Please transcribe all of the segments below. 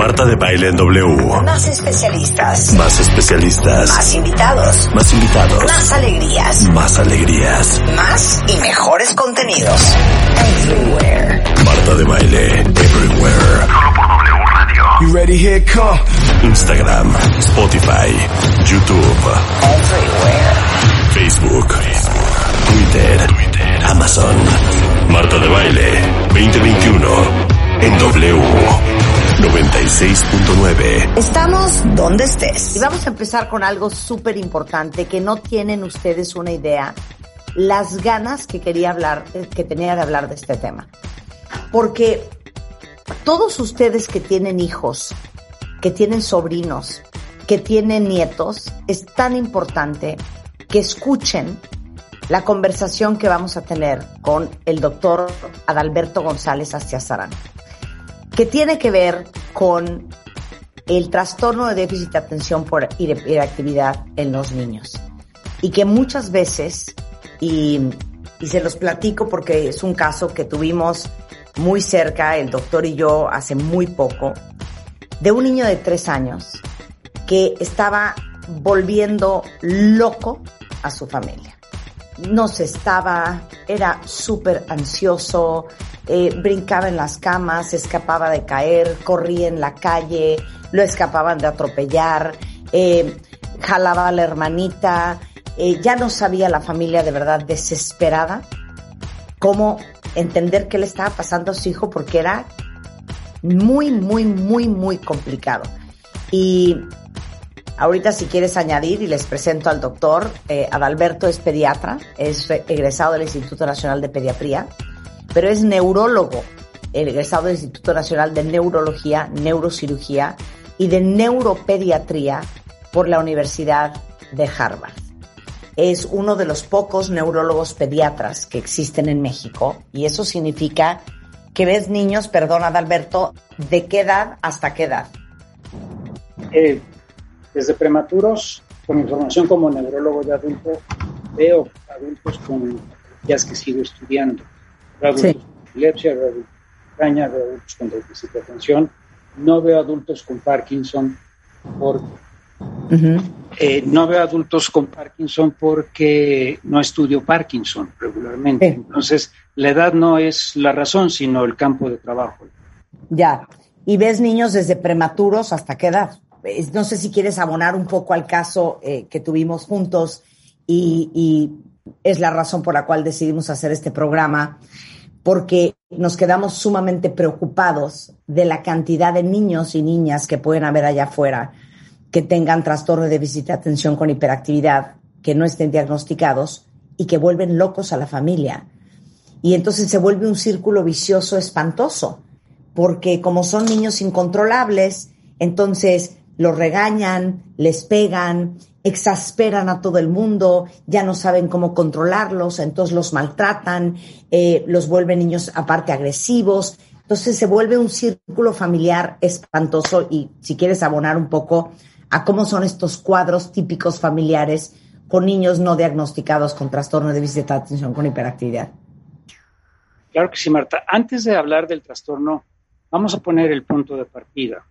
Marta de baile en W. Más especialistas. Más especialistas. Más invitados. Más invitados. Más alegrías. Más alegrías. Más y mejores contenidos. Everywhere. Marta de baile everywhere. Solo por W Radio. You ready? Here come. Instagram, Spotify, YouTube, Everywhere. Facebook, Twitter, Amazon. Marta de baile 2021 en W 96.9. Estamos donde estés. Y vamos a empezar con algo súper importante que no tienen ustedes una idea. Las ganas que quería hablar, que tenía de hablar de este tema. Porque todos ustedes que tienen hijos, que tienen sobrinos, que tienen nietos, es tan importante que escuchen la conversación que vamos a tener con el doctor Adalberto González Astiazarán, que tiene que ver con el trastorno de déficit de atención por hiperactividad en los niños. Y que muchas veces, y, y se los platico porque es un caso que tuvimos muy cerca, el doctor y yo, hace muy poco, de un niño de tres años que estaba volviendo loco a su familia. No se estaba, era súper ansioso, eh, brincaba en las camas, escapaba de caer, corría en la calle, lo escapaban de atropellar, eh, jalaba a la hermanita, eh, ya no sabía la familia de verdad desesperada cómo entender qué le estaba pasando a su hijo porque era muy, muy, muy, muy complicado. Y ahorita si quieres añadir, y les presento al doctor, Adalberto es pediatra, es egresado del Instituto Nacional de Pediatría, pero es neurólogo, egresado del Instituto Nacional de Neurología, Neurocirugía y de Neuropediatría por la Universidad de Harvard. Es uno de los pocos neurólogos pediatras que existen en México y eso significa que ves niños, perdona Adalberto, ¿de qué edad hasta qué edad? Eh, desde prematuros, con información como neurólogo de adulto, veo adultos con ya que sigo estudiando. Adultos Sí. con epilepsia, veo adultos con caña, veo adultos con déficit de atención. No veo adultos con Parkinson por, eh, no veo adultos con Parkinson porque no estudio Parkinson regularmente. Sí. Entonces, la edad no es la razón, sino el campo de trabajo. Ya. ¿Y ves niños desde prematuros hasta qué edad? No sé si quieres abonar un poco al caso eh, que tuvimos juntos y, y es la razón por la cual decidimos hacer este programa, porque nos quedamos sumamente preocupados de la cantidad de niños y niñas que pueden haber allá afuera que tengan trastorno de déficit de atención con hiperactividad, que no estén diagnosticados y que vuelven locos a la familia. Y entonces se vuelve un círculo vicioso espantoso, porque como son niños incontrolables, entonces los regañan, les pegan, exasperan a todo el mundo, ya no saben cómo controlarlos, entonces los maltratan, eh, los vuelven niños aparte agresivos. Entonces se vuelve un círculo familiar espantoso y si quieres abonar un poco a cómo son estos cuadros típicos familiares con niños no diagnosticados con trastorno de déficit de atención con hiperactividad. Claro que sí, Marta. Antes de hablar del trastorno, vamos a poner el punto de partida.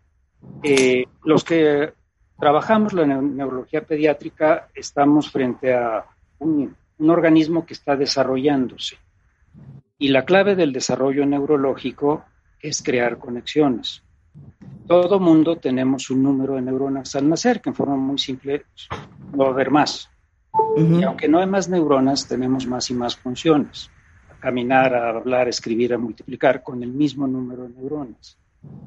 Eh, los que trabajamos la neu- neurología pediátrica estamos frente a un, un organismo que está desarrollándose. Y la clave del desarrollo neurológico es crear conexiones. Todo mundo tenemos un número de neuronas al nacer, que en forma muy simple no va a haber más. Y aunque no hay más neuronas, tenemos más y más funciones. A caminar, a hablar, a escribir, a multiplicar con el mismo número de neuronas.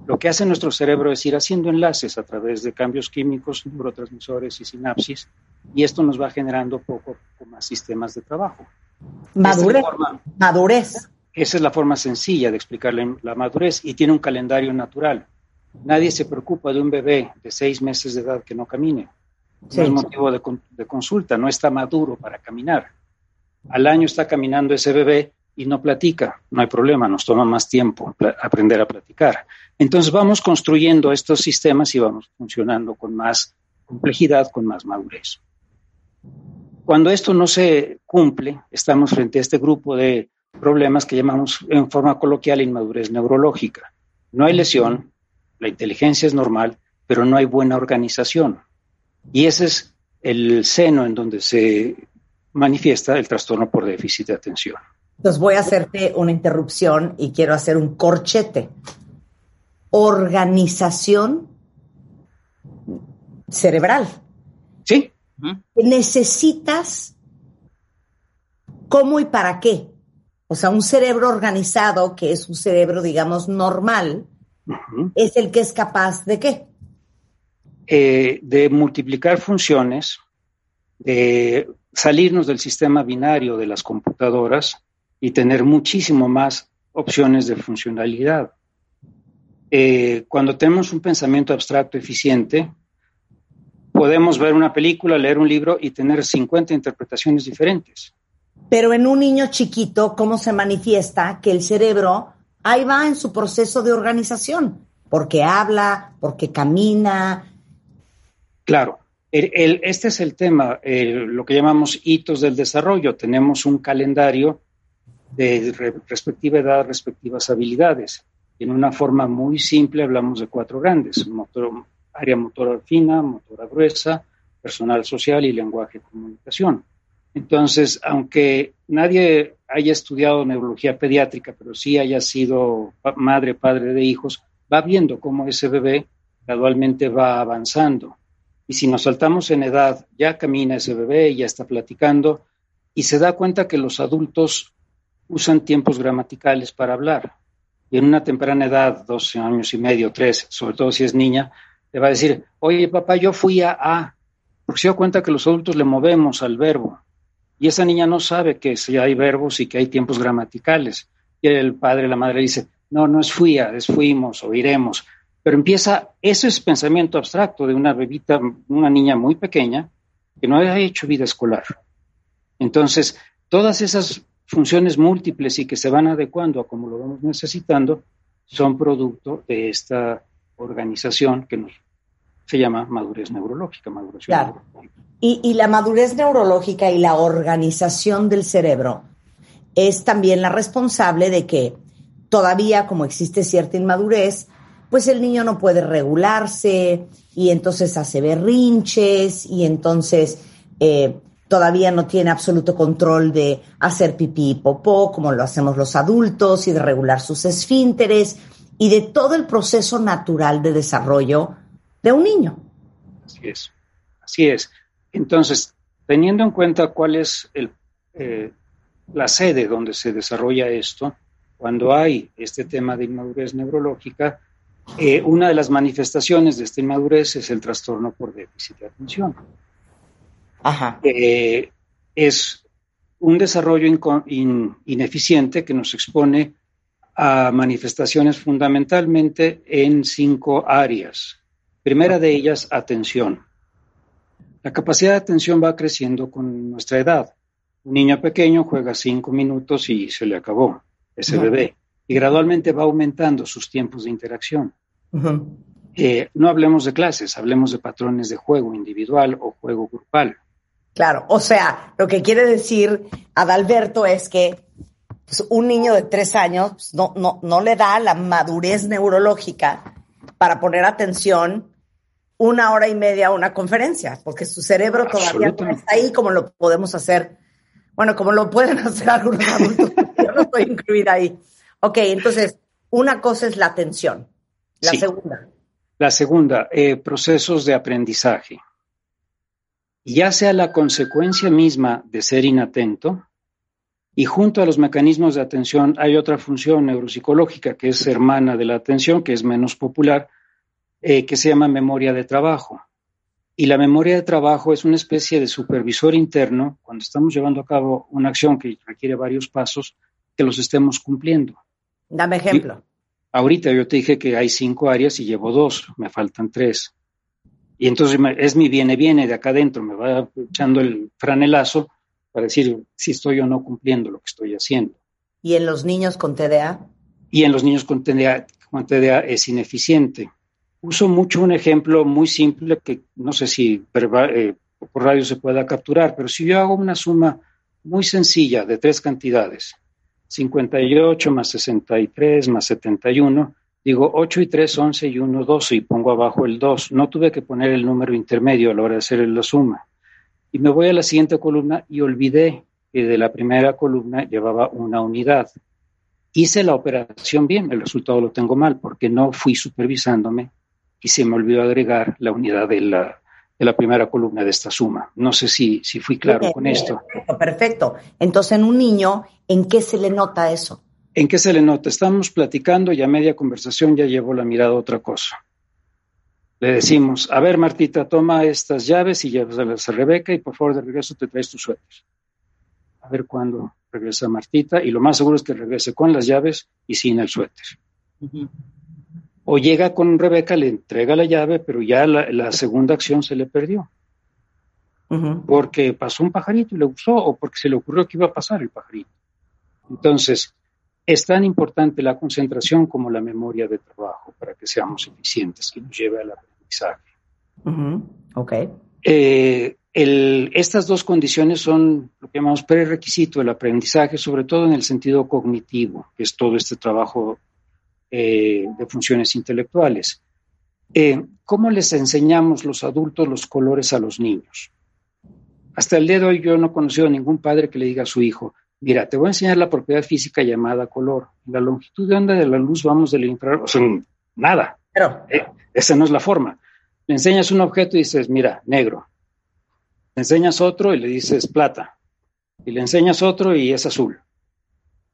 Lo que hace nuestro cerebro es ir haciendo enlaces a través de cambios químicos, neurotransmisores y sinapsis, y esto nos va generando poco a poco más sistemas de trabajo. Madurez. Esta es la forma- Madurez. esa es la forma sencilla de explicarle la madurez y tiene un calendario natural. Nadie se preocupa de un bebé de seis meses de edad que no camine. Sí. No es motivo de consulta, no está maduro para caminar. Al año está caminando ese bebé, y no platica, no hay problema, nos toma más tiempo aprender a platicar. Entonces vamos construyendo estos sistemas y vamos funcionando con más complejidad, con más madurez. Cuando esto no se cumple, estamos frente a este grupo de problemas que llamamos en forma coloquial inmadurez neurológica. No hay lesión, la inteligencia es normal, pero no hay buena organización. Y ese es el seno en donde se manifiesta el trastorno por déficit de atención. Entonces voy a hacerte una interrupción y quiero hacer un corchete. Organización cerebral. ¿Sí? Necesitas cómo y para qué. O sea, un cerebro organizado, que es un cerebro, digamos, normal, es el que es capaz de qué. Eh, de multiplicar funciones, de salirnos del sistema binario de las computadoras y tener muchísimo más opciones de funcionalidad. Eh, cuando tenemos un pensamiento abstracto eficiente, podemos ver una película, leer un libro y tener 50 interpretaciones diferentes. Pero en un niño chiquito, ¿cómo se manifiesta que el cerebro ahí va en su proceso de organización? Porque habla, porque camina. Claro, el- el- este es el tema, eh, lo que llamamos hitos del desarrollo. Tenemos un calendario de re- respectiva edad, respectivas habilidades. En una forma muy simple hablamos de cuatro grandes, área motora fina, motora gruesa, personal social y lenguaje de comunicación. Entonces, aunque nadie haya estudiado neurología pediátrica, pero sí haya sido madre, padre de hijos, va viendo cómo ese bebé gradualmente va avanzando. Y si nos saltamos en edad, ya camina ese bebé, ya está platicando y se da cuenta que los adultos usan tiempos gramaticales para hablar. Y en una temprana edad, 12 años y medio, 13, sobre todo si es niña, le va a decir, oye papá, yo fui a A, porque se da cuenta que los adultos le movemos al verbo. Y esa niña no sabe que si hay verbos y que hay tiempos gramaticales. Y el padre, la madre dice, no, no es fui a, es fuimos o iremos. Pero empieza, ese es pensamiento abstracto de una bebita, una niña muy pequeña que no ha hecho vida escolar. Entonces, todas esas funciones múltiples y que se van adecuando a como lo vamos necesitando son producto de esta organización que nos, se llama madurez neurológica, maduración Claro. neurológica. Y, y la madurez neurológica y la organización del cerebro es también la responsable de que todavía, como existe cierta inmadurez, pues el niño no puede regularse y entonces hace berrinches y entonces eh, todavía no tiene absoluto control de hacer pipí y popó como lo hacemos los adultos y de regular sus esfínteres y de todo el proceso natural de desarrollo de un niño. Así es. Así es. Entonces, teniendo en cuenta cuál es eh, la sede donde se desarrolla esto, cuando hay este tema de inmadurez neurológica, eh, una de las manifestaciones de esta inmadurez es el trastorno por déficit de atención. Ajá. Eh, es un desarrollo in- ineficiente que nos expone a manifestaciones fundamentalmente en cinco áreas. Primera de ellas, atención. La capacidad de atención va creciendo con nuestra edad. Un niño pequeño juega cinco minutos y se le acabó ese Ujú. bebé. Y gradualmente va aumentando sus tiempos de interacción. Eh, no hablemos de clases, hablemos de patrones de juego individual o juego grupal. Claro, o sea, lo que quiere decir Adalberto es que pues, un niño de tres años pues, no, no, no le da la madurez neurológica para poner atención una hora y media a una conferencia, porque su cerebro todavía no está ahí como lo podemos hacer, bueno, como lo pueden hacer algunos adultos. Yo no estoy incluida ahí. Ok, entonces, una cosa es la atención. La Sí. segunda. La segunda, eh, procesos de aprendizaje. Ya sea la consecuencia misma de ser inatento, y junto a los mecanismos de atención hay otra función neuropsicológica que es hermana de la atención, que es menos popular, eh, que se llama memoria de trabajo. Y la memoria de trabajo es una especie de supervisor interno cuando estamos llevando a cabo una acción que requiere varios pasos, que los estemos cumpliendo. Dame ejemplo. Ahorita yo te dije que hay cinco áreas y llevo dos, me faltan tres. Y entonces es mi viene, viene de acá adentro, me va echando el franelazo para decir si estoy o no cumpliendo lo que estoy haciendo. ¿Y en los niños con TDA? Y en los niños con TDA, con TDA es ineficiente. Uso mucho un ejemplo muy simple que no sé si eh, por radio se pueda capturar, pero si yo hago una suma muy sencilla de tres cantidades, 58 más 63 más 71, digo 8 y 3, 11 y 1, 12 y pongo abajo el 2. No tuve que poner el número intermedio a la hora de hacer la suma. Y me voy a la siguiente columna y olvidé que de la primera columna llevaba una unidad. Hice la operación bien, el resultado lo tengo mal porque no fui supervisándome y se me olvidó agregar la unidad de la, de la primera columna de esta suma. No sé si, si fui claro con esto. Perfecto. Entonces, en un niño, ¿en qué se le nota eso? ¿En qué se le nota? Estamos platicando y a media conversación ya llevo la mirada a otra cosa. Le decimos, a ver, Martita, toma estas llaves y llévaselas a Rebeca y por favor de regreso te traes tus suéter. A ver cuándo regresa Martita y lo más seguro es que regrese con las llaves y sin el suéter. O llega con Rebeca, le entrega la llave, pero ya la, segunda acción se le perdió. Porque pasó un pajarito y le gustó o porque se le ocurrió que iba a pasar el pajarito. Entonces, es tan importante la concentración como la memoria de trabajo para que seamos eficientes, que nos lleve al aprendizaje. Ok. Eh, estas dos condiciones son lo que llamamos prerequisito del aprendizaje, sobre todo en el sentido cognitivo, que es todo este trabajo eh, de funciones intelectuales. Eh, ¿Cómo les enseñamos los adultos los colores a los niños? Hasta el día de hoy yo no he conocido a ningún padre que le diga a su hijo, Mira, te voy a enseñar la propiedad física llamada color. La longitud de onda de la luz vamos del infrarrojo, o sea, nada. Pero, eh, esa no es la forma. Le enseñas un objeto y dices, mira, negro. Le enseñas otro y le dices plata. Y le enseñas otro y es azul.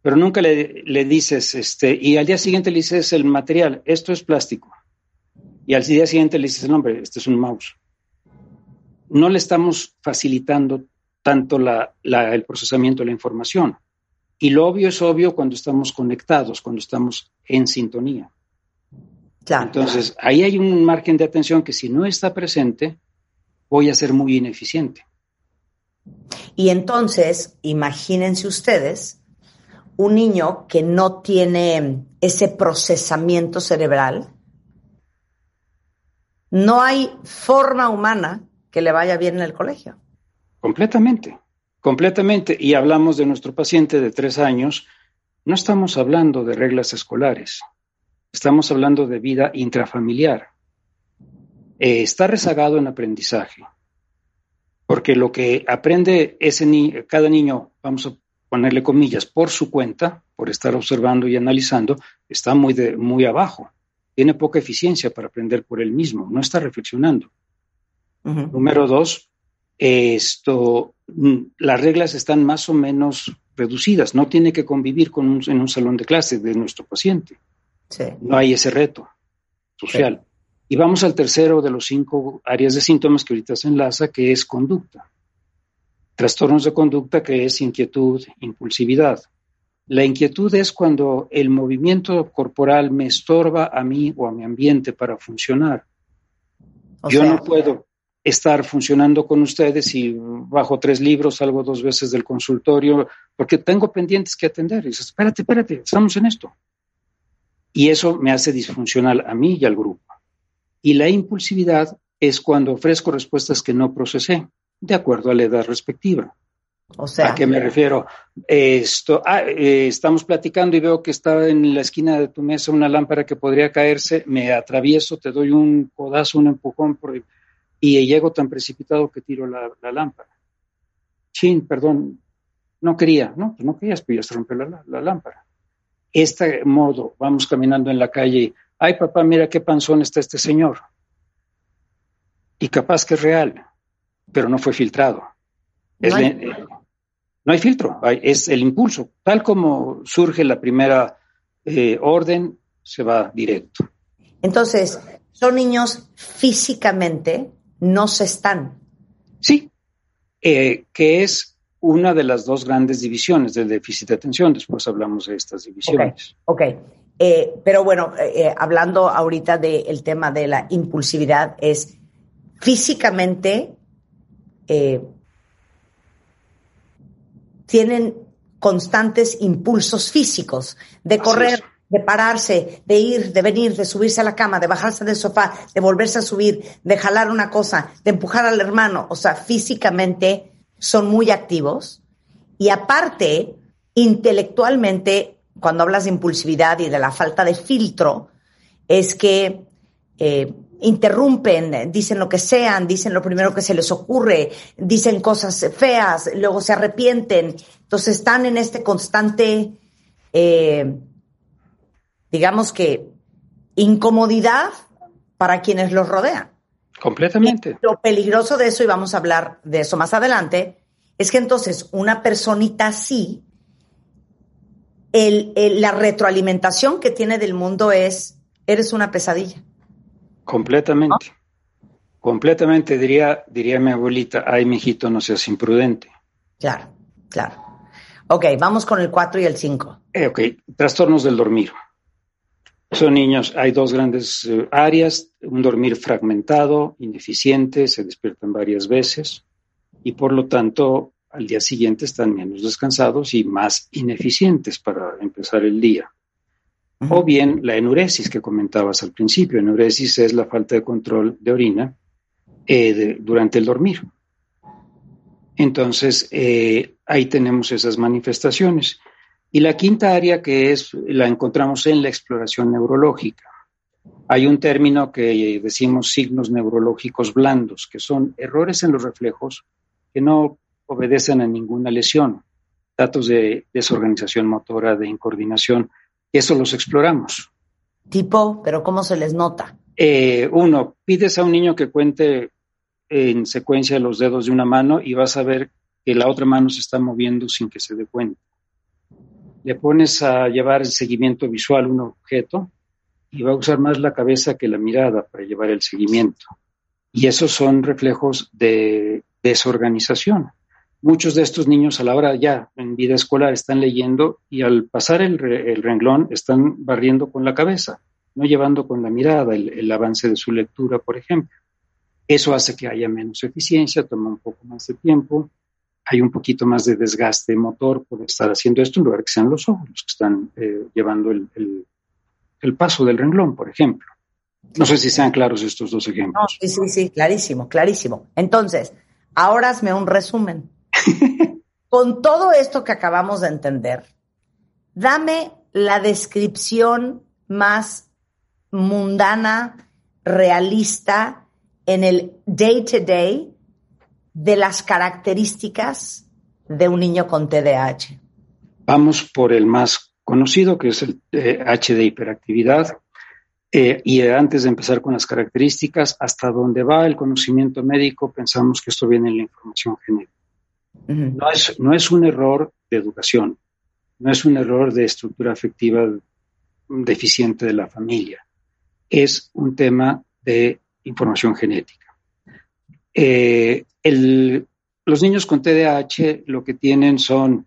Pero nunca le, le dices, este, y al día siguiente le dices el material, esto es plástico. Y al día siguiente le dices el nombre, este es un mouse. No le estamos facilitando tanto el procesamiento de la información. Y lo obvio es obvio cuando estamos conectados, cuando estamos en sintonía. Entonces, ahí hay un margen de atención que si no está presente, voy a ser muy ineficiente. Y entonces, imagínense ustedes un niño que no tiene ese procesamiento cerebral, no hay forma humana que le vaya bien en el colegio. Completamente, completamente. Y hablamos de nuestro paciente de tres años, no estamos hablando de reglas escolares, estamos hablando de vida intrafamiliar. Eh, está rezagado en aprendizaje, porque lo que aprende ese cada niño, vamos a ponerle comillas, por su cuenta, por estar observando y analizando, está muy, de, muy abajo. Tiene poca eficiencia para aprender por él mismo, no está reflexionando. Número dos, esto, mm, las reglas están más o menos reducidas, no tiene que convivir con en un salón de clase de nuestro paciente. No hay ese reto social. Y vamos al tercero de los cinco áreas de síntomas que ahorita se enlaza, que es conducta. Trastornos de conducta, que es inquietud, impulsividad. La inquietud es cuando el movimiento corporal me estorba a mí o a mi ambiente para funcionar. Yo no puedo, estar funcionando con ustedes y bajo tres libros, salgo dos veces del consultorio, porque tengo pendientes que atender. Y dices, espérate, espérate, estamos en esto. Y eso me hace disfuncional a mí y al grupo. Y la impulsividad es cuando ofrezco respuestas que no procesé, de acuerdo a la edad respectiva. O sea, ¿A qué me refiero? Esto, ah, eh, estamos platicando y veo que está en la esquina de tu mesa una lámpara que podría caerse, me atravieso, te doy un codazo, un empujón por, y llego tan precipitado que tiro la, lámpara. Chin, perdón, no quería, no, pues no querías, pero ya se rompió la, lámpara. Este modo, vamos caminando en la calle y, ay papá, mira qué panzón está este señor. Y capaz que es real, pero no fue filtrado. no, hay, filtro, es el impulso. Tal como surge la primera eh, orden, se va directo. Entonces, son niños físicamente no se están. Sí, eh, que es una de las dos grandes divisiones del déficit de atención. Después hablamos de estas divisiones. Ok, eh, pero bueno, eh, hablando ahorita del tema de la impulsividad, es físicamente tienen constantes impulsos físicos de correr. De pararse, de ir, de venir, de subirse a la cama, de bajarse del sofá, de volverse a subir, de jalar una cosa, de empujar al hermano. O sea, físicamente son muy activos. Y aparte, intelectualmente, cuando hablas de impulsividad y de la falta de filtro, es que eh, interrumpen, dicen lo que sean, dicen lo primero que se les ocurre, dicen cosas feas, luego se arrepienten. Entonces están en este constante, eh, digamos que, incomodidad para quienes los rodean. Completamente. Lo peligroso de eso, y vamos a hablar de eso más adelante, es que entonces una personita así, el- el- la retroalimentación que tiene del mundo es, eres una pesadilla. Completamente. Completamente, diría, diría mi abuelita, ay, mijito, no seas imprudente. Claro, claro. Ok, vamos con el 4 y el 5. Eh, ok, trastornos del dormir. Son niños, hay dos grandes eh, áreas, un dormir fragmentado, ineficiente, se despiertan varias veces y por lo tanto al día siguiente están menos descansados y más ineficientes para empezar el día. O bien la enuresis que comentabas al principio. Enuresis es la falta de control de orina eh, de- durante el dormir. Entonces, eh, ahí tenemos esas manifestaciones. Y la quinta área que es, la encontramos en la exploración neurológica. Hay un término que decimos signos neurológicos blandos, que son errores en los reflejos que no obedecen a ninguna lesión, datos de desorganización motora, de incoordinación, eso los exploramos. Tipo, pero ¿cómo se les nota? Eh, uno, pides a un niño que cuente en secuencia los dedos de una mano y vas a ver que la otra mano se está moviendo sin que se dé cuenta. Le pones a llevar el seguimiento visual un objeto y va a usar más la cabeza que la mirada para llevar el seguimiento. Y esos son reflejos de desorganización. Muchos de estos niños a la hora ya en vida escolar están leyendo y al pasar el, re- el renglón están barriendo con la cabeza no llevando con la mirada el avance de su lectura, por ejemplo. Eso hace que haya menos eficiencia, toma un poco más de tiempo, hay un poquito más de desgaste motor por estar haciendo esto en lugar que sean los ojos los que están eh, llevando el, el- el paso del renglón, por ejemplo. No sé si sean claros estos dos No, ejemplos. sí, sí, sí, clarísimo, clarísimo. Entonces, ahora hazme un resumen. Con todo esto que acabamos de entender, dame la descripción más mundana, realista, en el day to day de las características de un niño con TDAH. Vamos por el más conocido, que es el eh, H de hiperactividad. Eh, y antes de empezar con las características, hasta dónde va el conocimiento médico, pensamos que esto viene en la información genética. No es, no es un error de educación, no es un error de estructura afectiva deficiente de la familia, es un tema de información genética. Eh, los niños con TDAH lo que tienen son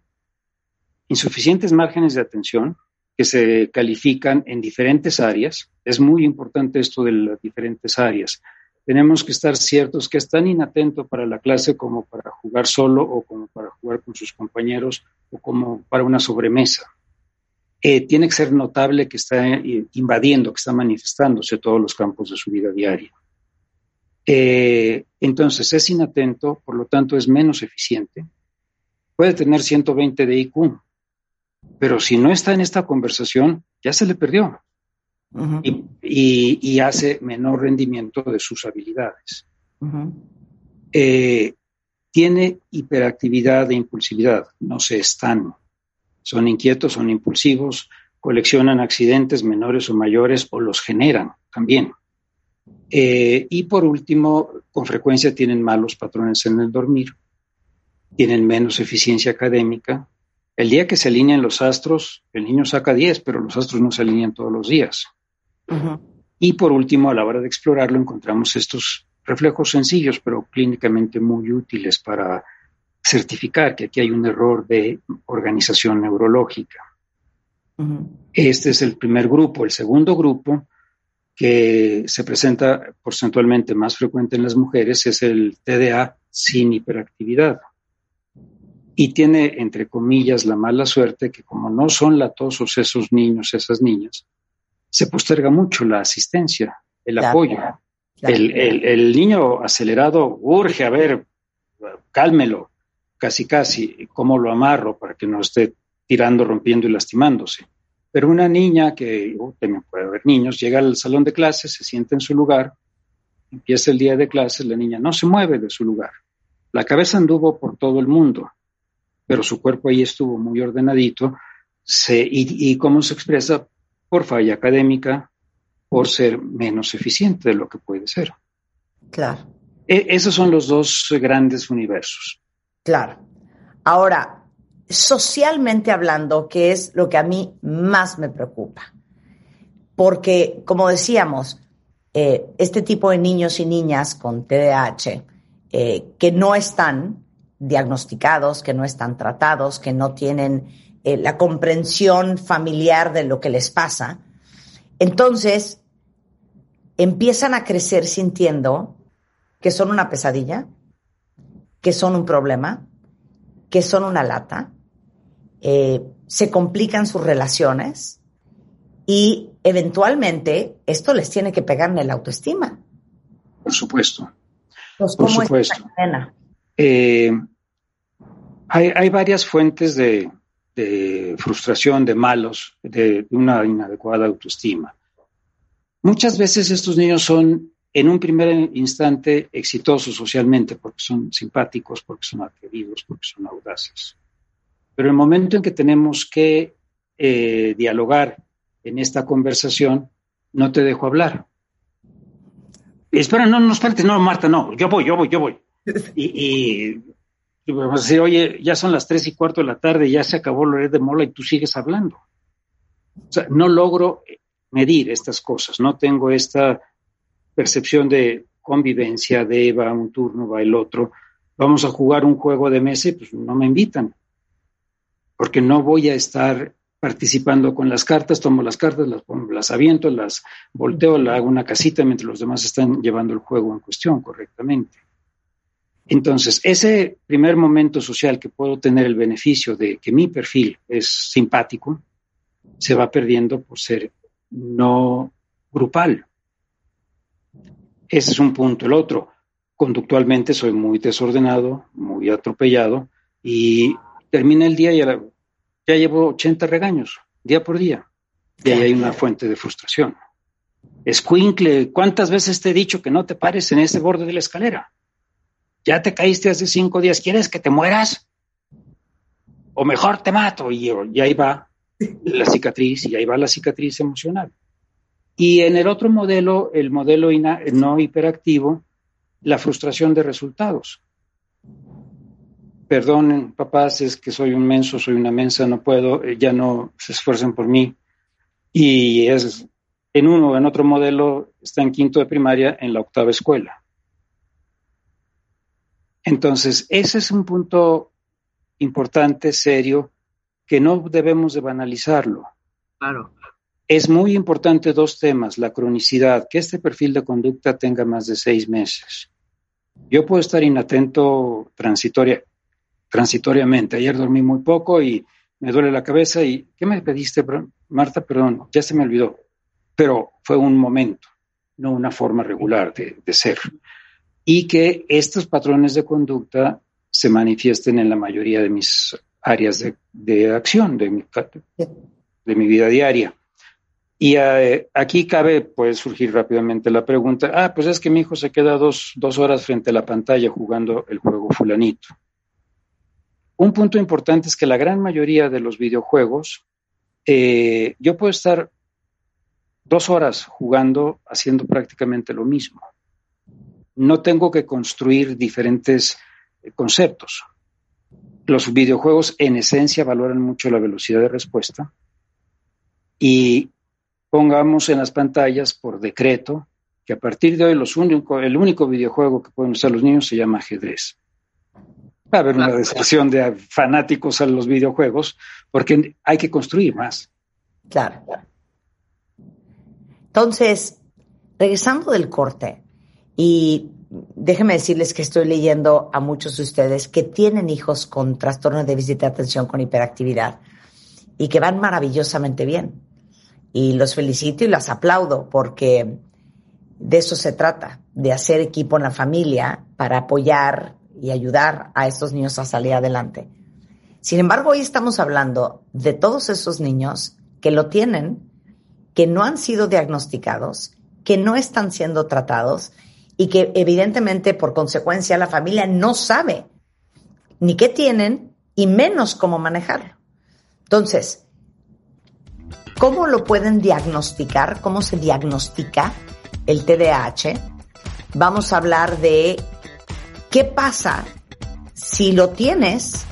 insuficientes márgenes de atención que se califican en diferentes áreas. Es muy importante esto de las diferentes áreas. Tenemos que estar ciertos que es tan inatento para la clase como para jugar solo o como para jugar con sus compañeros o como para una sobremesa. Eh, tiene que ser notable que está eh, invadiendo, que está manifestándose todos los campos de su vida diaria. Eh, entonces es inatento, por lo tanto es menos eficiente. Puede tener 120 de IQ, pero si no está en esta conversación, ya se le perdió y, y- y hace menor rendimiento de sus habilidades. Eh, tiene hiperactividad e impulsividad, no se están. Son inquietos, son impulsivos, coleccionan accidentes menores o mayores o los generan también. Eh, y por último, con frecuencia tienen malos patrones en el dormir, tienen menos eficiencia académica. El día que se alinean los astros, el niño saca 10, pero los astros no se alinean todos los días. Y por último, a la hora de explorarlo, encontramos estos reflejos sencillos, pero clínicamente muy útiles para certificar que aquí hay un error de organización neurológica. Este es el primer grupo. El segundo grupo, que se presenta porcentualmente más frecuente en las mujeres, es el TDA sin hiperactividad. y tiene, entre comillas, la mala suerte que como no son latosos esos niños, esas niñas, se posterga mucho la asistencia, el Claro. apoyo. Claro. El, el- el niño acelerado urge, a ver, cálmelo, casi casi, cómo lo amarro para que no esté tirando, rompiendo y lastimándose. Pero una niña que, oh, también puede haber niños, llega al salón de clases, se sienta en su lugar, empieza el día de clases, la niña no se mueve de su lugar. La cabeza anduvo por todo el mundo, pero su cuerpo ahí estuvo muy ordenadito. Se, y, ¿Y cómo se expresa? Por falla académica, por ser menos eficiente de lo que puede ser. Claro, E- esos son los dos grandes universos. claro. Ahora, socialmente hablando, que es lo que a mí más me preocupa. Porque, como decíamos, eh, este tipo de niños y niñas con TDAH eh, que no están diagnosticados, que no están tratados, que no tienen eh, la comprensión familiar de lo que les pasa, entonces empiezan a crecer sintiendo que son una pesadilla, que son un problema, que son una lata, eh, se complican sus relaciones y eventualmente esto les tiene que pegar en la autoestima. Por supuesto. Entonces, Por ¿cómo es supuesto. Eh, hay, hay varias fuentes de, de frustración, de malos, de, de una inadecuada autoestima. Muchas veces estos niños son, en un primer instante, exitosos socialmente porque son simpáticos, porque son atrevidos, porque son audaces. Pero el momento en que tenemos que eh, dialogar en esta conversación, no te dejo hablar. Espera, no, no, espérate, no, Marta, no, yo voy, yo voy, yo voy. Y, y vamos a decir, oye, ya son las tres y cuarto de la tarde, ya se acabó Loret de Mola y tú sigues hablando. O sea, no logro medir estas cosas, no tengo esta percepción de convivencia, de va un turno, va el otro, vamos a jugar un juego de mesa y pues no me invitan, porque no voy a estar participando con las cartas, tomo las cartas, las, las aviento, las volteo, la hago una casita mientras los demás están llevando el juego en cuestión correctamente. Entonces, ese primer momento social que puedo tener el beneficio de que mi perfil es simpático, se va perdiendo por ser no grupal. Ese es un punto. El otro, conductualmente soy muy desordenado, muy atropellado y termina el día y la, ya llevo 80 regaños, día por día. Y ahí hay una fuente de frustración. Escuincle, ¿cuántas veces te he dicho que no te pares en ese borde de la escalera? Ya te caíste hace cinco días, ¿quieres que te mueras? O mejor te mato. Y, y ahí va la cicatriz, y ahí va la cicatriz emocional. Y en el otro modelo, el modelo no hiperactivo, la frustración de resultados. Perdonen, papás, es que soy un menso, soy una mensa, no puedo, eh, ya no se esfuercen por mí. Y es en uno o en otro modelo, está en quinto de primaria, en la octava escuela. Entonces, ese es un punto importante, serio, que no debemos de banalizarlo. Claro. Es muy importante dos temas, la cronicidad, que este perfil de conducta tenga más de seis meses. Yo puedo estar inatento transitoria, transitoriamente. Ayer dormí muy poco y me duele la cabeza y ¿qué me pediste, Marta? Perdón, ya se me olvidó. Pero fue un momento, no una forma regular de, de ser. Y que estos patrones de conducta se manifiesten en la mayoría de mis áreas de, de acción, de mi, de mi, vida diaria. Y eh, aquí cabe, puede surgir rápidamente la pregunta, ah, pues es que mi hijo se queda dos, dos horas frente a la pantalla jugando el juego fulanito. Un punto importante es que la gran mayoría de los videojuegos, eh, yo puedo estar dos horas jugando haciendo prácticamente lo mismo. No tengo que construir diferentes conceptos. Los videojuegos en esencia valoran mucho la velocidad de respuesta y pongamos en las pantallas por decreto que a partir de hoy el único videojuego que pueden usar los niños se llama ajedrez. Va a haber una deserción de fanáticos a los videojuegos porque hay que construir más. Claro. Entonces, regresando del corte, y déjenme decirles que estoy leyendo a muchos de ustedes que tienen hijos con trastorno de déficit de atención con hiperactividad y que van maravillosamente bien. Y los felicito y las aplaudo porque de eso se trata, de hacer equipo en la familia para apoyar y ayudar a estos niños a salir adelante. Sin embargo, hoy estamos hablando de todos esos niños que lo tienen, que no han sido diagnosticados, que no están siendo tratados y que evidentemente por consecuencia la familia no sabe ni qué tienen y menos cómo manejarlo. Entonces, ¿cómo lo pueden diagnosticar? ¿Cómo se diagnostica el TDAH? Vamos a hablar de qué pasa si lo tienes,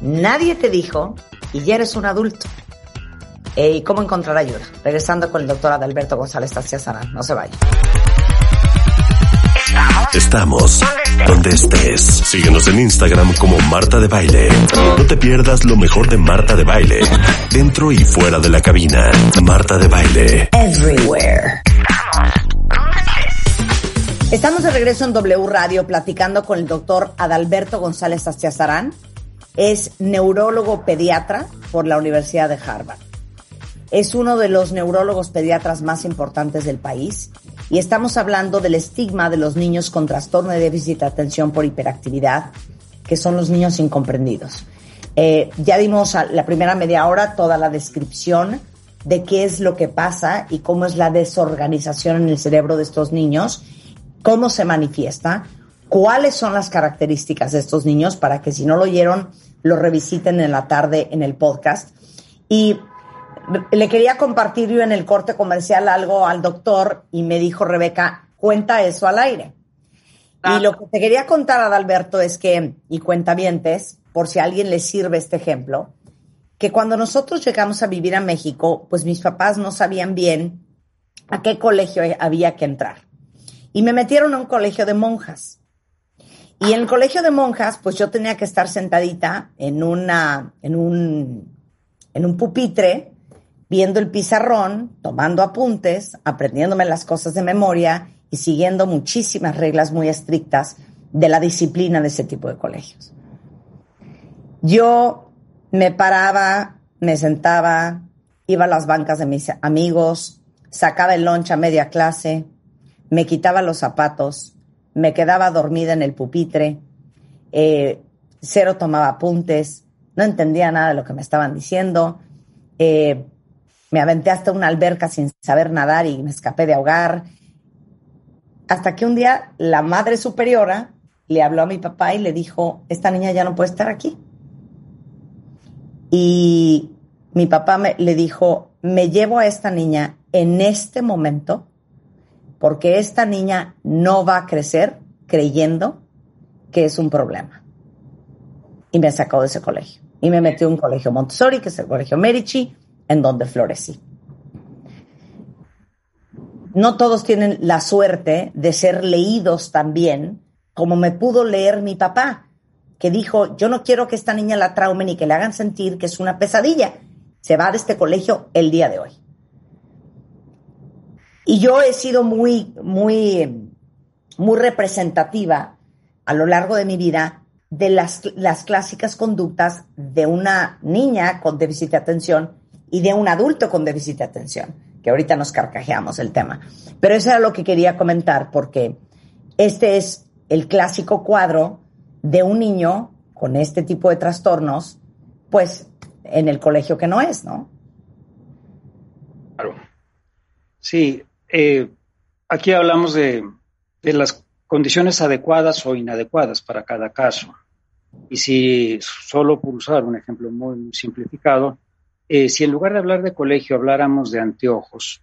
nadie te dijo y ya eres un adulto. ¿Y cómo encontrar ayuda? Regresando con el doctor Adalberto González Sarán. No se vaya. Estamos donde estés. Síguenos en Instagram como Marta de Baile. No te pierdas lo mejor de Marta de Baile. Dentro y fuera de la cabina. Marta de Baile. Everywhere. Estamos de regreso en W Radio platicando con el doctor Adalberto González Astiazarán. Es neurólogo pediatra por la Universidad de Harvard. Es uno de los neurólogos pediatras más importantes del país y estamos hablando del estigma de los niños con trastorno de déficit de atención por hiperactividad, que son los niños incomprendidos. Eh, ya dimos a la primera media hora toda la descripción de qué es lo que pasa y cómo es la desorganización en el cerebro de estos niños, cómo se manifiesta, cuáles son las características de estos niños para que si no lo oyeron, lo revisiten en la tarde en el podcast. Y le quería compartir yo en el corte comercial algo al doctor y me dijo Rebeca, cuenta eso al aire. Y lo que te quería contar, Adalberto, es que, y cuentavientes, por si a alguien le sirve este ejemplo, que cuando nosotros llegamos a vivir a México, pues mis papás no sabían bien a qué colegio había que entrar. Y me metieron a un colegio de monjas. Y en el colegio de monjas, pues yo tenía que estar sentadita en una, en un, en un pupitre, viendo el pizarrón, tomando apuntes, aprendiéndome las cosas de memoria y siguiendo muchísimas reglas muy estrictas de la disciplina de ese tipo de colegios. Yo me paraba, me sentaba, iba a las bancas de mis amigos, sacaba el lunch a media clase, me quitaba los zapatos, me quedaba dormida en el pupitre, eh, cero tomaba apuntes, no entendía nada de lo que me estaban diciendo, eh, me aventé hasta una alberca sin saber nadar y me escapé de ahogar. Hasta que un día la madre superiora le habló a mi papá y le dijo, esta niña ya no puede estar aquí. Y mi papá me, le dijo, me llevo a esta niña en este momento porque esta niña no va a crecer creyendo que es un problema. Y me sacó de ese colegio. Y me metió a un colegio Montessori, que es el colegio Medici, en donde florecí. No todos tienen la suerte de ser leídos también como me pudo leer mi papá, que dijo, yo no quiero que esta niña la traumen y que le hagan sentir que es una pesadilla. Se va de este colegio el día de hoy. Y yo he sido muy, muy, muy representativa a lo largo de mi vida de las, las clásicas conductas de una niña con déficit de atención y de un adulto con déficit de atención, que ahorita nos carcajeamos el tema. Pero eso era lo que quería comentar porque este es el clásico cuadro de un niño con este tipo de trastornos, pues en el colegio que no es, ¿no? Claro. Sí, eh, aquí hablamos de, las condiciones adecuadas o inadecuadas para cada caso. Y si solo por usar un ejemplo muy simplificado, eh, si en lugar de hablar de colegio habláramos de anteojos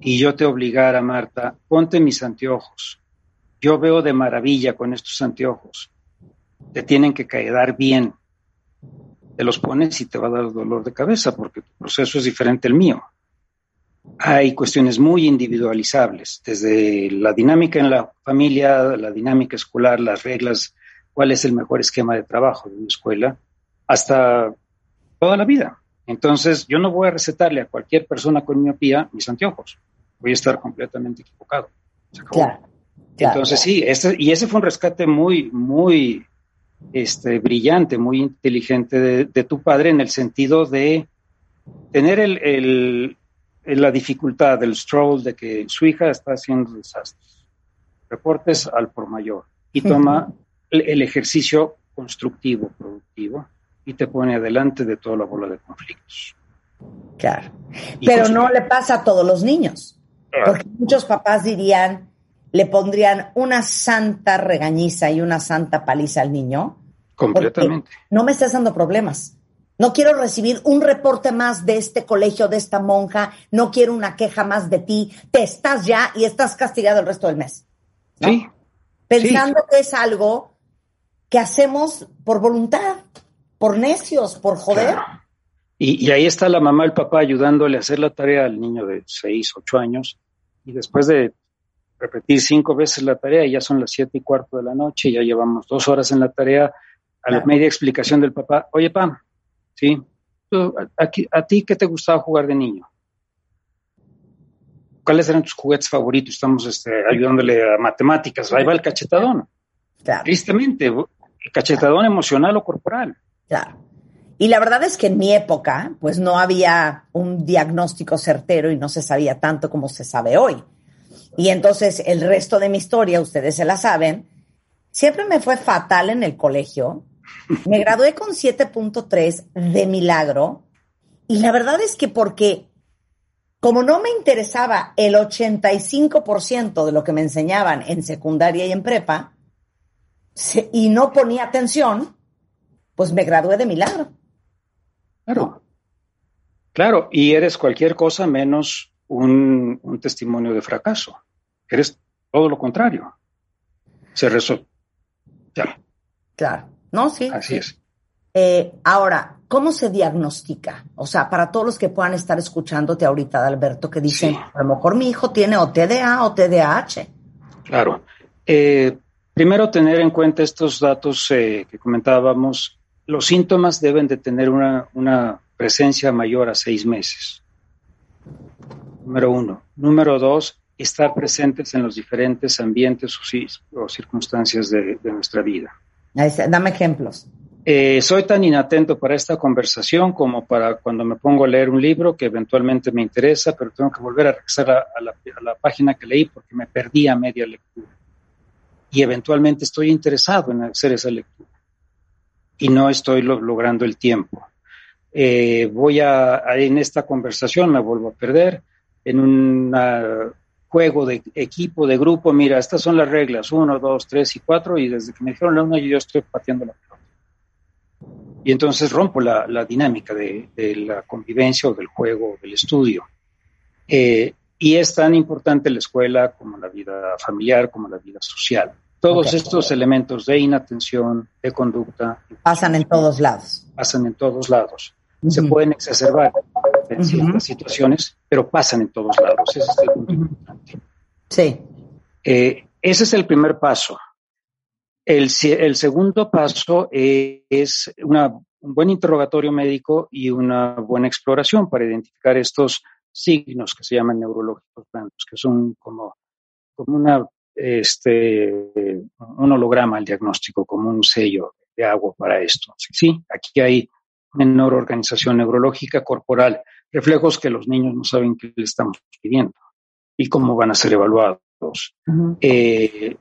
y yo te obligara, Marta, ponte mis anteojos. Yo veo de maravilla con estos anteojos. Te tienen que quedar bien. Te los pones y te va a dar dolor de cabeza porque tu proceso es diferente al mío. Hay cuestiones muy individualizables, desde la dinámica en la familia, la dinámica escolar, las reglas, cuál es el mejor esquema de trabajo de una escuela, hasta toda la vida. Entonces, yo no voy a recetarle a cualquier persona con miopía mis anteojos. Voy a estar completamente equivocado. Claro. Claro. Entonces sí, este, y ese fue un rescate muy, muy este, brillante, muy inteligente de, de tu padre en el sentido de tener el, el- el- la dificultad, el stroll de que su hija está haciendo desastres. Reportes al por mayor y toma el, el ejercicio constructivo, productivo y te pone adelante de toda la bola de conflictos. Claro. Y Pero no le pasa a todos los niños. Porque muchos papás dirían, le pondrían una santa regañiza y una santa paliza al niño. Completamente. No me estás dando problemas. No quiero recibir un reporte más de este colegio, de esta monja. No quiero una queja más de ti. Te estás ya y estás castigado el resto del mes. ¿no? Sí, Pensando que es algo que hacemos por voluntad, por necios, por joder. Claro. Y, y ahí está la mamá, el papá ayudándole a hacer la tarea al niño de 6, 8 años. Y después de repetir cinco veces la tarea, ya son las siete y cuarto de la noche, ya llevamos dos horas en la tarea. A la media explicación del papá, oye, Pam, ¿sí? A, aquí- ¿A ti qué te gustaba jugar de niño? ¿Cuáles eran tus juguetes favoritos? Estamos este, ayudándole a matemáticas. Ahí va el cachetadón. Claro. Tristemente, el cachetadón emocional o corporal. Claro. Y la verdad es que en mi época, pues no había un diagnóstico certero y no se sabía tanto como se sabe hoy. Y entonces el resto de mi historia, ustedes se la saben, siempre me fue fatal en el colegio. Me gradué con 7.3 de milagro. Y la verdad es que porque, como no me interesaba el 85% de lo que me enseñaban en secundaria y en prepa, se- y no ponía atención, pues me gradué de milagro. Claro. Claro, y eres cualquier cosa menos un, un testimonio de fracaso. Eres todo lo contrario. Se resolvió. Claro. No, sí. así sí. es. Eh, ahora, ¿cómo se diagnostica? O sea, para todos los que puedan estar escuchándote ahorita, Alberto, que dicen, Sí. a lo mejor mi hijo tiene o TDA o TDAH. Claro. Eh, primero, tener en cuenta estos datos eh, que comentábamos. Los síntomas deben de tener una, una presencia mayor a seis meses. Número uno. Número dos, estar presentes en los diferentes ambientes o, circunstancias de- de nuestra vida. Dame ejemplos. Eh, soy tan inatento para esta conversación como para cuando me pongo a leer un libro que eventualmente me interesa, pero tengo que volver a regresar a, la, página que leí porque me perdí a media lectura. Y eventualmente estoy interesado en hacer esa lectura. Y no estoy lo- logrando el tiempo. Eh, voy a, a- en esta conversación me vuelvo a perder en un juego de equipo, de grupo. Mira, estas son las reglas, uno, dos, tres y cuatro, y desde que me dijeron la una, yo estoy pateando la pelota. Y entonces rompo la, la dinámica de, de la convivencia o del juego o del estudio. Eh, y es tan importante la escuela como la vida familiar, como la vida social. Todos Ok. estos elementos de inatención, de conducta, Pasan en todos lados. pasan en todos lados. Se Ujú. pueden exacerbar en Ujú. ciertas situaciones, pero pasan en todos lados. Ese es el punto importante. Sí. Eh, ese es el primer paso. El, el segundo paso eh, es una, un buen interrogatorio médico y una buena exploración para identificar estos signos que se llaman neurológicos blandos, que son como, como una, este, un holograma al diagnóstico, como un sello de agua para esto. Sí, aquí hay menor organización neurológica corporal, reflejos que los niños no saben que le estamos pidiendo y cómo van a ser evaluados. Eh,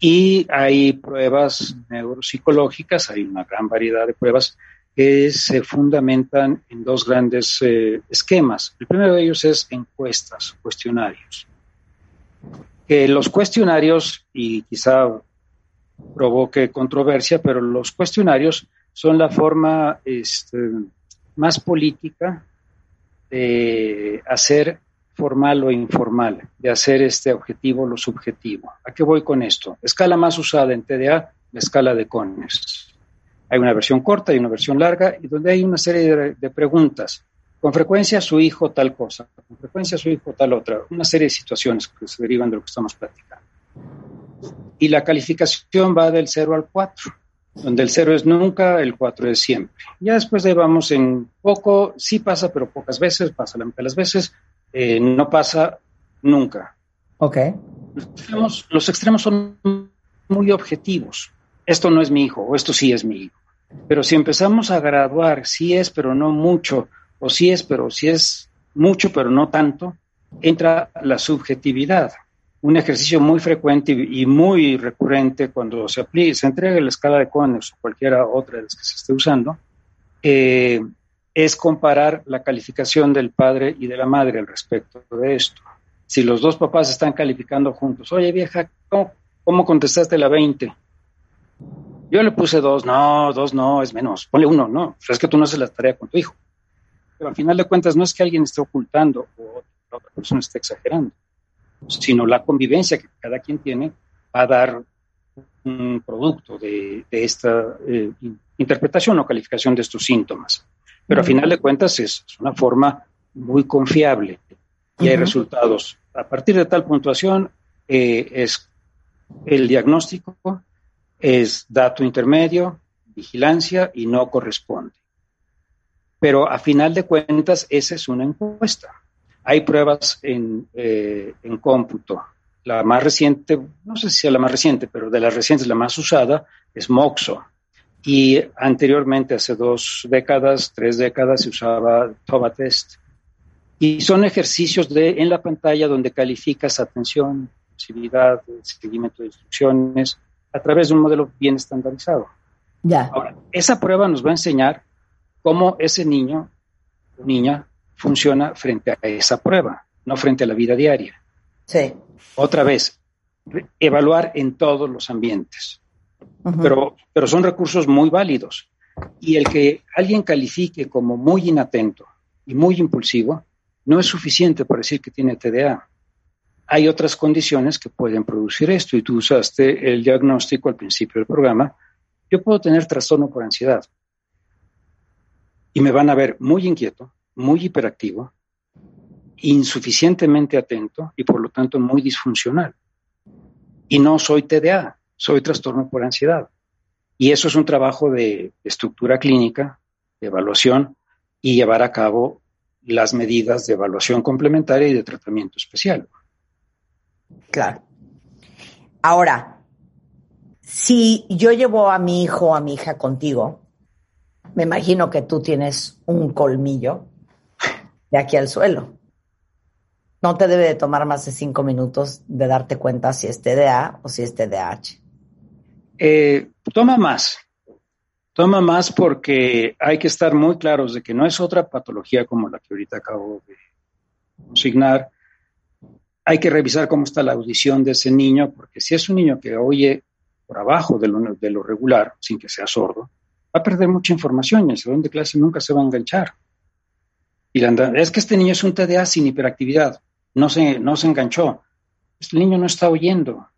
y hay pruebas neuropsicológicas, hay una gran variedad de pruebas que se fundamentan en dos grandes eh, esquemas. El primero de ellos es encuestas, cuestionarios. Que los cuestionarios, y quizá provoque controversia, pero los cuestionarios son la forma este, más política de hacer formal o informal, de hacer este objetivo lo subjetivo. ¿A qué voy con esto? Escala más usada en TDA, la escala de Conners. Hay una versión corta y una versión larga, y donde hay una serie de, de preguntas. Con frecuencia su hijo tal cosa, con frecuencia su hijo tal otra, una serie de situaciones que se derivan de lo que estamos platicando. Y la calificación va del 0 al 4, donde el 0 es nunca, el 4 es siempre. Ya después de ahí vamos en poco, sí pasa, pero pocas veces, pasa la mitad de las veces, eh, no pasa nunca. Ok. Los extremos, los extremos son muy objetivos. Esto no es mi hijo o esto sí es mi hijo. Pero si empezamos a graduar, sí es, pero no mucho, o sí es, pero sí es mucho, pero no tanto, entra la subjetividad. Un ejercicio muy frecuente y, muy recurrente cuando se entrega la escala de Conners o cualquiera otra de las que se esté usando, eh, es comparar la calificación del padre y de la madre al respecto de esto. Si los dos papás están calificando juntos, oye vieja, ¿cómo, cómo contestaste la 20? Yo le puse dos, no, dos no, es menos, ponle uno, no, es que tú no haces la tarea con tu hijo. Pero al final de cuentas no es que alguien esté ocultando o la otra persona esté exagerando, sino la convivencia que cada quien tiene va a dar un producto de, de esta eh, interpretación o calificación de estos síntomas. Pero a final de cuentas es, es una forma muy confiable y hay resultados. A partir de tal puntuación eh, es el diagnóstico, es dato intermedio, vigilancia y no corresponde. Pero a final de cuentas esa es una encuesta. Hay pruebas en, eh, en cómputo. La más reciente, no sé si sea la más reciente, pero de las recientes la más usada es Moxo. Y anteriormente, hace dos décadas, tres décadas, se usaba TOBA Test. Y son ejercicios de, en la pantalla donde calificas atención, sensibilidad, seguimiento de instrucciones, a través de un modelo bien estandarizado. Ya. Ahora, esa prueba nos va a enseñar cómo ese niño o niña funciona frente a esa prueba, no frente a la vida diaria. Sí. Otra vez, evaluar en todos los ambientes, pero, pero son recursos muy válidos. Y el que alguien califique como muy inatento y muy impulsivo no es suficiente para decir que tiene TDA. Hay otras condiciones que pueden producir esto y tú usaste el diagnóstico al principio del programa. Yo puedo tener trastorno por ansiedad y me van a ver muy inquieto, muy hiperactivo, insuficientemente atento y por lo tanto muy disfuncional. Y no soy TDA, soy trastorno por ansiedad. Y eso es un trabajo de estructura clínica, de evaluación y llevar a cabo las medidas de evaluación complementaria y de tratamiento especial. Claro. Ahora, si yo llevo a mi hijo o a mi hija contigo, me imagino que tú tienes un colmillo de aquí al suelo. No te debe de tomar más de cinco minutos de darte cuenta si es TDA o si es TDAH. Eh, toma más, toma más porque hay que estar muy claros de que no es otra patología como la que ahorita acabo de consignar. Hay que revisar cómo está la audición de ese niño, porque si es un niño que oye por abajo de lo, de lo regular, sin que sea sordo, va a perder mucha información y el salón de clase nunca se va a enganchar. Y la anda- es que este niño es un TDA sin hiperactividad, no se, no se enganchó. Este niño no está oyendo,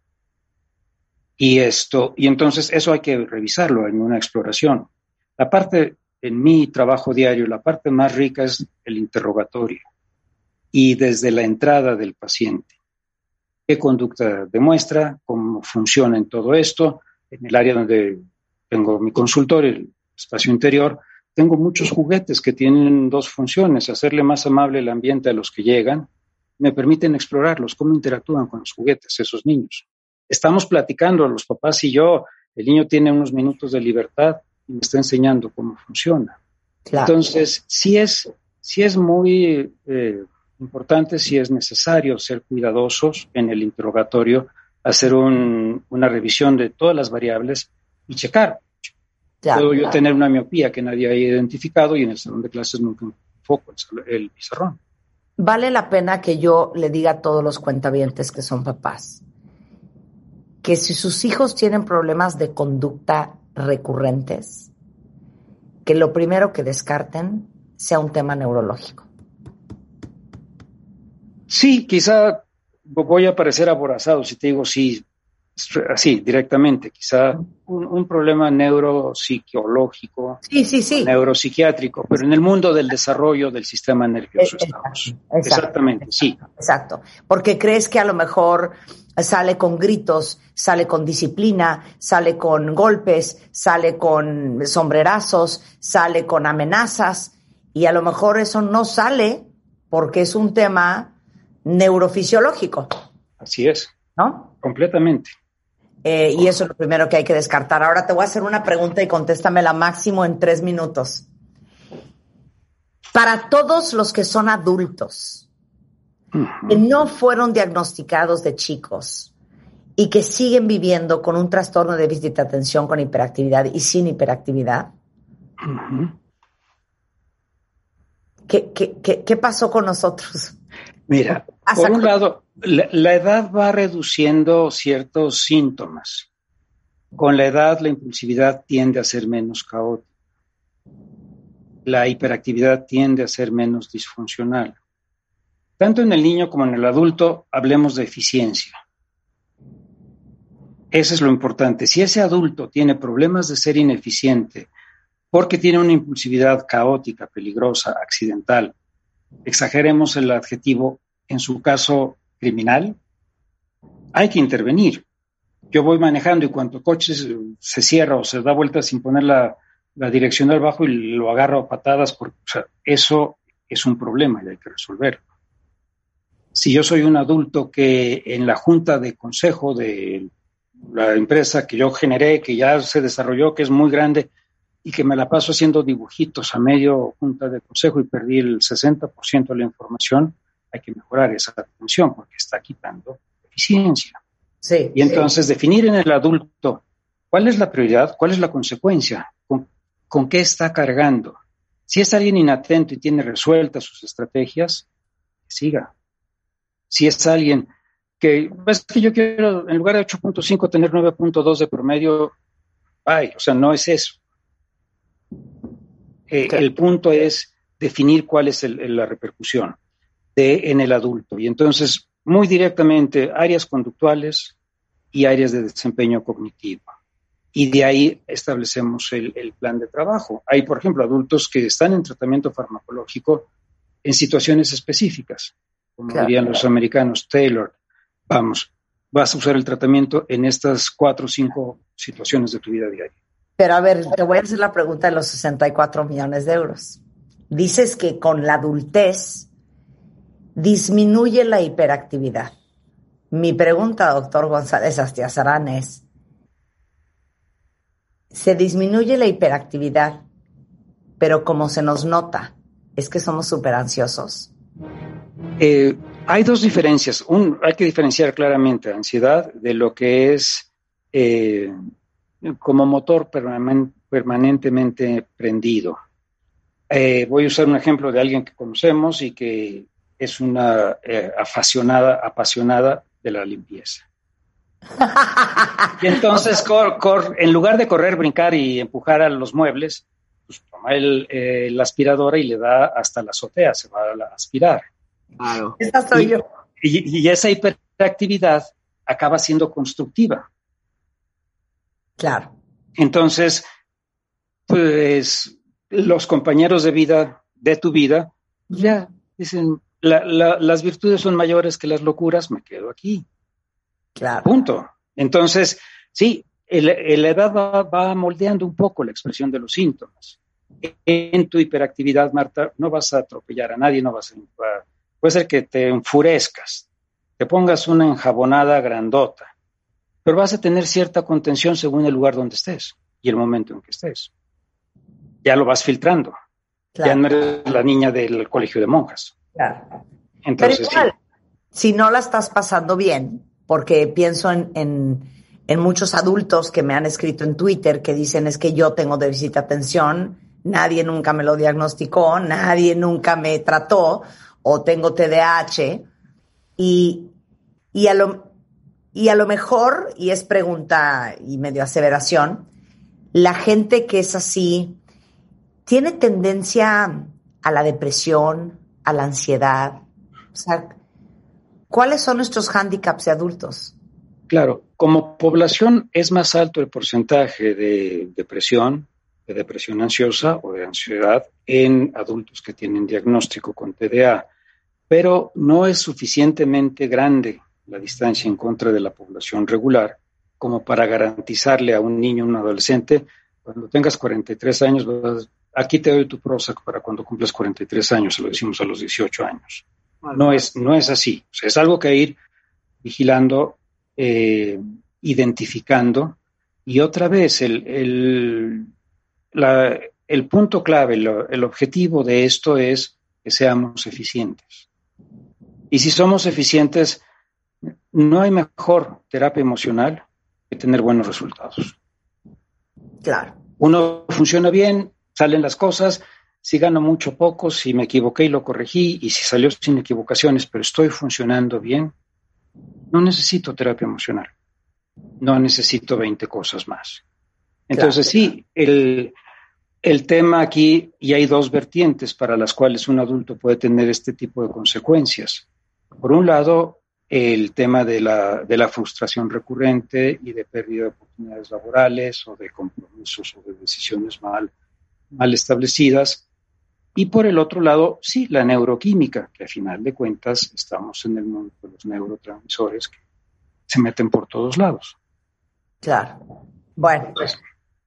y esto, y entonces eso hay que revisarlo en una exploración. La parte, en mi trabajo diario, la parte más rica es el interrogatorio. Y desde la entrada del paciente, qué conducta demuestra, cómo funciona en todo esto. En el área donde tengo mi consultorio, el espacio interior, tengo muchos juguetes que tienen dos funciones, hacerle más amable el ambiente a los que llegan, me permiten explorarlos, cómo interactúan con los juguetes esos niños estamos platicando, los papás y yo, el niño tiene unos minutos de libertad y me está enseñando cómo funciona. Claro. Entonces, sí es, sí es muy eh, importante, sí es necesario ser cuidadosos en el interrogatorio, hacer un, una revisión de todas las variables y checar. Ya, Puedo yo claro. tener una miopía que nadie ha identificado y en el salón de clases nunca enfoco el pizarrón. Vale la pena que yo le diga a todos los cuentavientes que son papás que si sus hijos tienen problemas de conducta recurrentes, que lo primero que descarten sea un tema neurológico. Sí, quizá voy a parecer aborazado si te digo sí, así directamente, quizá un, un problema neuropsicológico, Sí, sí, sí. neuropsiquiátrico, pero en el mundo del desarrollo del sistema nervioso Eh, estamos. exacto, exacto. Exactamente, sí. Exacto. Porque crees que a lo mejor sale con gritos, sale con disciplina, sale con golpes, sale con sombrerazos, sale con amenazas y a lo mejor eso no sale porque es un tema neurofisiológico. Así es. ¿no? Completamente. Eh, y eso es lo primero que hay que descartar. Ahora te voy a hacer una pregunta y contéstamela máximo en tres minutos. Para todos los que son adultos, que no fueron diagnosticados de chicos y que siguen viviendo con un trastorno de déficit de atención con hiperactividad y sin hiperactividad, ¿qué, qué, qué, qué pasó con nosotros? Mira, por un lado, la, edad va reduciendo ciertos síntomas. Con la edad, la impulsividad tiende a ser menos caótica. La hiperactividad tiende a ser menos disfuncional. Tanto en el niño como en el adulto, hablemos de eficiencia. Eso es lo importante. Si ese adulto tiene problemas de ser ineficiente porque tiene una impulsividad caótica, peligrosa, accidental, exageremos el adjetivo, en su caso criminal, hay que intervenir. Yo voy manejando y cuando el coche se, cierra o se da vuelta sin poner la, la dirección al bajo y lo agarro a patadas, porque eso es un problema y hay que resolverlo. Si yo soy un adulto que en la junta de consejo de la empresa que yo generé, que ya se desarrolló, que es muy grande, y que me la paso haciendo dibujitos a medio junta de consejo y perdí el 60% de la información, hay que mejorar esa atención porque está quitando eficiencia. Sí. Y entonces definir en el adulto cuál es la prioridad, cuál es la consecuencia, con, con qué está cargando. Si es alguien inatento y tiene resueltas sus estrategias, que siga. Si es alguien que, es que yo quiero en lugar de 8.5 tener 9.2 de promedio, ay, o sea, no es eso. Eh. El punto es definir cuál es el- el- la repercusión de, en el adulto. Y entonces, muy directamente, áreas conductuales y áreas de desempeño cognitivo. Y de ahí establecemos el, el plan de trabajo. Hay, por ejemplo, adultos que están en tratamiento farmacológico en situaciones específicas, como Claro. dirían los americanos, Taylor. Vamos, vas a usar el tratamiento en estas cuatro o cinco situaciones de tu vida diaria. Pero a ver, te voy a hacer la pregunta de los 64 millones de euros. Dices que con la adultez disminuye la hiperactividad. Mi pregunta, doctor González Astiazarán, es, se disminuye la hiperactividad, pero como se nos nota, es que somos súper ansiosos. Eh, hay dos diferencias. Hay que diferenciar claramente ansiedad de lo que es eh, como motor permanen- permanentemente prendido. Eh, voy a usar un ejemplo de alguien que conocemos y que es una eh, apasionada, apasionada de la limpieza. Y entonces, cor- cor- en lugar de correr, brincar y empujar a los muebles, pues toma el, eh, la aspiradora y le da hasta la azotea, se va a la- aspirar. Claro. Esa soy Y- yo. Y, y esa hiperactividad acaba siendo constructiva. Claro. Entonces, pues los compañeros de vida, de tu vida, ya dicen, la- la- las virtudes son mayores que las locuras, me quedo aquí. Claro. Punto. Entonces, sí, la edad va, va moldeando un poco la expresión de los síntomas. En tu hiperactividad, Marta, no vas a atropellar a nadie, no vas a... Puede ser que te enfurezcas, te pongas una enjabonada grandota, pero vas a tener cierta contención según el lugar donde estés y el momento en que estés. Ya lo vas filtrando. Ya Claro. no eres la niña del colegio de monjas. Claro. Pero Entonces, sí. igual, si no la estás pasando bien, porque pienso en, en, en muchos adultos que me han escrito en Twitter que dicen es que yo tengo déficit de atención, nadie nunca me lo diagnosticó, nadie nunca me trató, o tengo TDAH, y, y, a lo, y a lo mejor, y es pregunta y medio aseveración, la gente que es así tiene tendencia a la depresión, a la ansiedad. O sea, ¿cuáles son nuestros hándicaps de adultos? Claro, como población es más alto el porcentaje de depresión, de depresión ansiosa o de ansiedad en adultos que tienen diagnóstico con TDA, pero no es suficientemente grande la distancia en contra de la población regular como para garantizarle a un niño, un adolescente, cuando tengas 43 años, vas- aquí te doy tu Prozac para cuando cumplas 43 años, se lo decimos a los 18 años. No es, no es así. O sea, es algo que ir vigilando eh, identificando. Y otra vez, el, el, la- el punto clave, el objetivo de esto es que seamos eficientes. Y si somos eficientes, no hay mejor terapia emocional que tener buenos resultados. Claro. Uno funciona bien, salen las cosas, si gano mucho poco, si me equivoqué y lo corregí, y si salió sin equivocaciones, pero estoy funcionando bien, no necesito terapia emocional. No necesito 20 cosas más. Entonces, sí, el, el tema aquí, y hay dos vertientes para las cuales un adulto puede tener este tipo de consecuencias. Por un lado, el tema de la, de la frustración recurrente y de pérdida de oportunidades laborales o de compromisos o de decisiones mal, mal establecidas. Y por el otro lado, sí, la neuroquímica, que a final de cuentas estamos en el mundo de los neurotransmisores que se meten por todos lados. Claro. Bueno,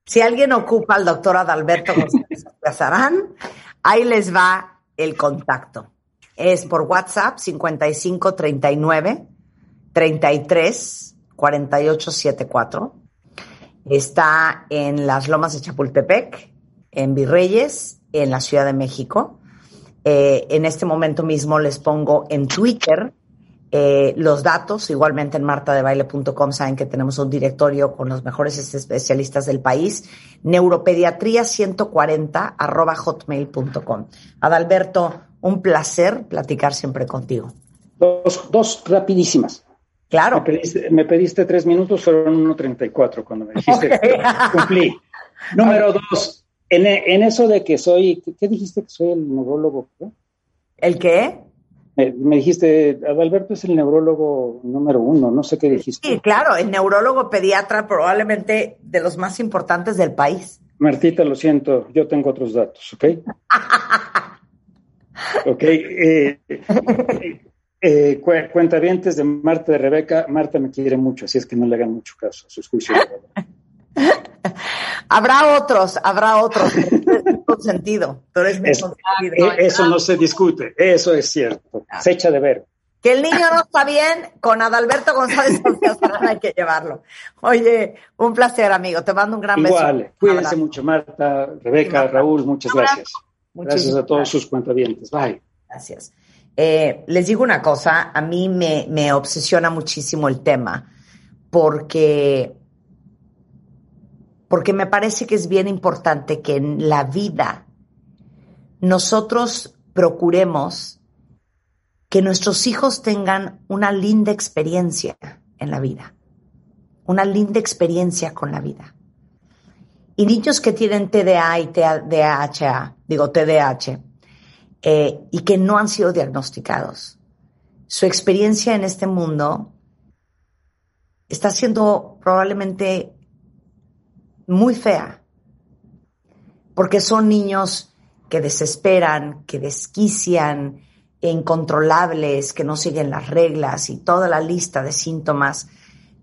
si alguien ocupa al doctor Adalberto González Casarán, ahí les va el contacto. Es por WhatsApp 55 39 33 48 74. Está en las Lomas de Chapultepec, en Virreyes, en la Ciudad de México. Eh, en este momento mismo les pongo en Twitter eh, los datos, igualmente en martadebaile.com saben que tenemos un directorio con los mejores especialistas del país, neuropediatría 140 arroba hotmail.com. Adalberto, un placer platicar siempre contigo. Dos, dos rapidísimas. Claro. Me pediste, me pediste tres minutos, fueron 1.34 cuando me dijiste. Cumplí. Número dos, en, en eso de que soy, ¿qué, qué dijiste que soy el neurólogo? ¿El qué? Me, me dijiste, Adalberto es el neurólogo número uno, no sé qué dijiste. Sí, claro, el neurólogo pediatra probablemente de los más importantes del país. Martita, lo siento, yo tengo otros datos, ¿ok? ok, eh, eh, eh, cu- cuentavientes de Marta de Rebeca, Marta me quiere mucho, así es que no le hagan mucho caso a sus juicios. Habrá otros, habrá otros. pero consentido. Es- consentido. Eh, eso no se discute, eso es cierto, se echa de ver. Que el niño no está bien, con Adalberto González hay que llevarlo. Oye, un placer, amigo. Te mando un gran beso. Igual, cuídense abrazo. mucho, Marta, Rebeca. Raúl, muchas gracias. Muchísimas Gracias a todos gracias. sus cuentavientes. Bye. Gracias. Eh, les digo una cosa, a mí me, me obsesiona muchísimo el tema porque, porque me parece que es bien importante que en la vida nosotros procuremos que nuestros hijos tengan una linda experiencia en la vida, una linda experiencia con la vida. Y niños que tienen TDA y TDAH, digo TDAH, eh, y que no han sido diagnosticados. Su experiencia en este mundo está siendo probablemente muy fea, porque son niños que desesperan, que desquician, incontrolables, que no siguen las reglas y toda la lista de síntomas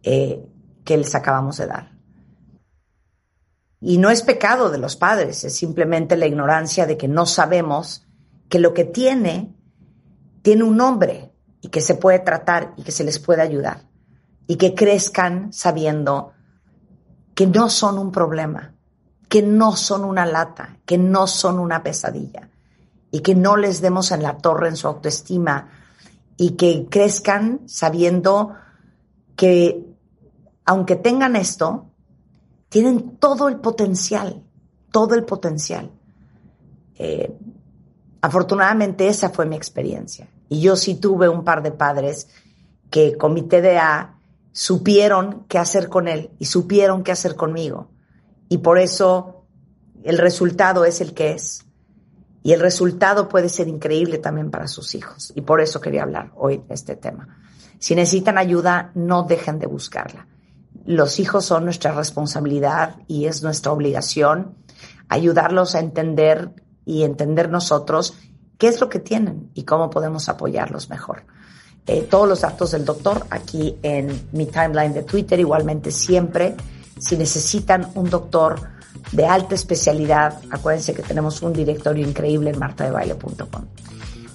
eh, que les acabamos de dar. Y no es pecado de los padres, es simplemente la ignorancia de que no sabemos que lo que tiene tiene un nombre y que se puede tratar y que se les puede ayudar y que crezcan sabiendo que no son un problema, que no son una lata, que no son una pesadilla y que no les demos en la torre en su autoestima y que crezcan sabiendo que aunque tengan esto, tienen todo el potencial, todo el potencial. Eh, afortunadamente esa fue mi experiencia. Y yo sí tuve un par de padres que con mi TDA supieron qué hacer con él y supieron qué hacer conmigo. Y por eso el resultado es el que es. Y el resultado puede ser increíble también para sus hijos. Y por eso quería hablar hoy de este tema. Si necesitan ayuda, no dejen de buscarla. Los hijos son nuestra responsabilidad y es nuestra obligación ayudarlos a entender y entender nosotros qué es lo que tienen y cómo podemos apoyarlos mejor. Eh, todos los datos del doctor aquí en mi timeline de Twitter, igualmente siempre. Si necesitan un doctor de alta especialidad, acuérdense que tenemos un directorio increíble en martadebaile.com.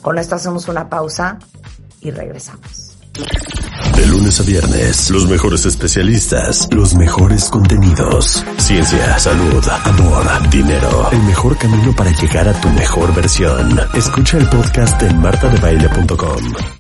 Con esto hacemos una pausa y regresamos. De lunes a viernes, los mejores especialistas, los mejores contenidos. Ciencia, salud, amor, dinero. El mejor camino para llegar a tu mejor versión. Escucha el podcast en martadebaile.com.